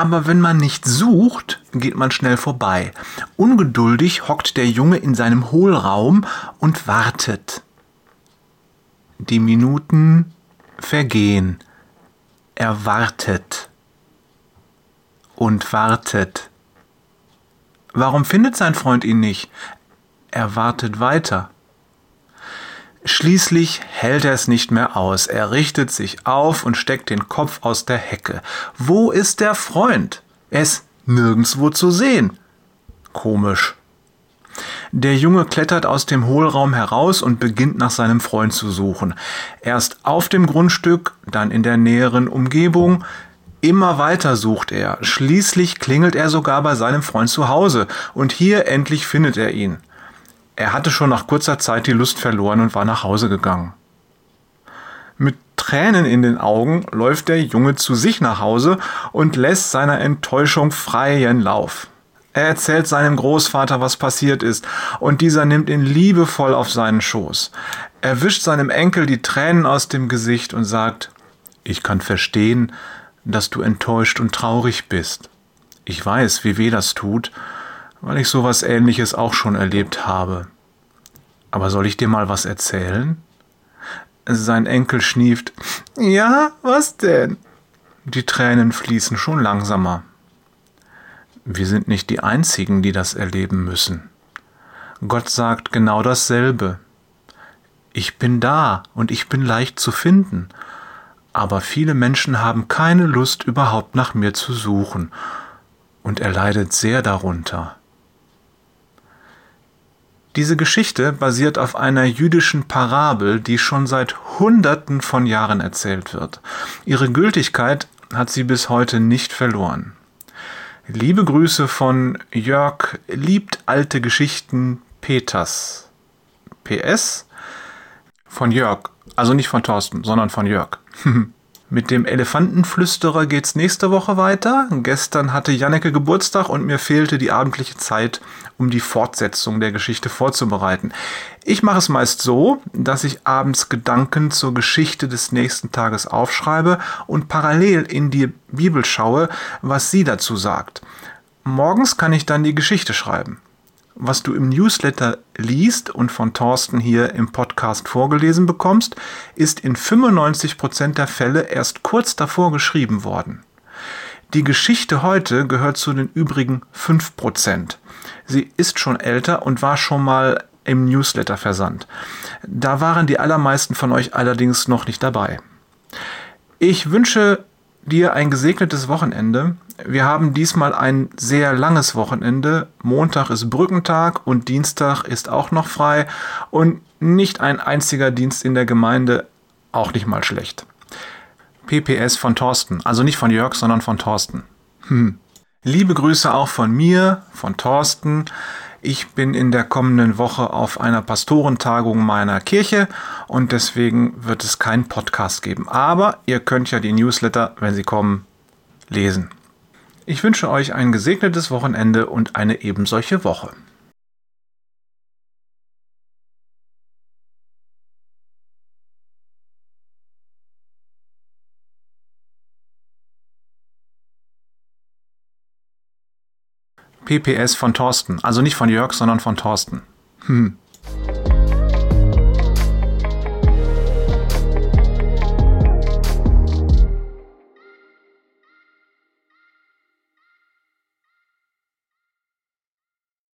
Aber wenn man nicht sucht, geht man schnell vorbei. Ungeduldig hockt der Junge in seinem Hohlraum und wartet. Die Minuten vergehen. Er wartet und wartet. Warum findet sein Freund ihn nicht? Er wartet weiter. Schließlich hält er es nicht mehr aus. Er richtet sich auf und steckt den Kopf aus der Hecke. Wo ist der Freund? Er ist nirgendswo zu sehen. Komisch. Der Junge klettert aus dem Hohlraum heraus und beginnt nach seinem Freund zu suchen. Erst auf dem Grundstück, dann in der näheren Umgebung. Immer weiter sucht er. Schließlich klingelt er sogar bei seinem Freund zu Hause. Und hier endlich findet er ihn. Er hatte schon nach kurzer Zeit die Lust verloren und war nach Hause gegangen. Mit Tränen in den Augen läuft der Junge zu sich nach Hause und lässt seiner Enttäuschung freien Lauf. Er erzählt seinem Großvater, was passiert ist, und dieser nimmt ihn liebevoll auf seinen Schoß. Er wischt seinem Enkel die Tränen aus dem Gesicht und sagt, ich kann verstehen, dass du enttäuscht und traurig bist. Ich weiß, wie weh das tut, weil ich sowas ähnliches auch schon erlebt habe. Aber soll ich dir mal was erzählen? Sein Enkel schnieft. Ja, was denn? Die Tränen fließen schon langsamer. Wir sind nicht die Einzigen, die das erleben müssen. Gott sagt genau dasselbe. Ich bin da und ich bin leicht zu finden, aber viele Menschen haben keine Lust überhaupt nach mir zu suchen, und er leidet sehr darunter. Diese Geschichte basiert auf einer jüdischen Parabel, die schon seit Hunderten von Jahren erzählt wird. Ihre Gültigkeit hat sie bis heute nicht verloren. Liebe Grüße von Jörg liebt alte Geschichten Peters. PS von Jörg, also nicht von Thorsten, sondern von Jörg. Mit dem Elefantenflüsterer geht's nächste Woche weiter. Gestern hatte Janneke Geburtstag und mir fehlte die abendliche Zeit, um die Fortsetzung der Geschichte vorzubereiten. Ich mache es meist so, dass ich abends Gedanken zur Geschichte des nächsten Tages aufschreibe und parallel in die Bibel schaue, was sie dazu sagt. Morgens kann ich dann die Geschichte schreiben was du im Newsletter liest und von Thorsten hier im Podcast vorgelesen bekommst, ist in 95% der Fälle erst kurz davor geschrieben worden. Die Geschichte heute gehört zu den übrigen 5%. Sie ist schon älter und war schon mal im Newsletter versandt. Da waren die allermeisten von euch allerdings noch nicht dabei. Ich wünsche dir ein gesegnetes Wochenende. Wir haben diesmal ein sehr langes Wochenende. Montag ist Brückentag und Dienstag ist auch noch frei und nicht ein einziger Dienst in der Gemeinde, auch nicht mal schlecht. PPS von Thorsten, also nicht von Jörg, sondern von Thorsten. Hm. Liebe Grüße auch von mir, von Thorsten. Ich bin in der kommenden Woche auf einer Pastorentagung meiner Kirche und deswegen wird es keinen Podcast geben. Aber ihr könnt ja die Newsletter, wenn sie kommen, lesen. Ich wünsche euch ein gesegnetes Wochenende und eine ebensolche Woche. PPS von Thorsten. Also nicht von Jörg, sondern von Thorsten. Hm.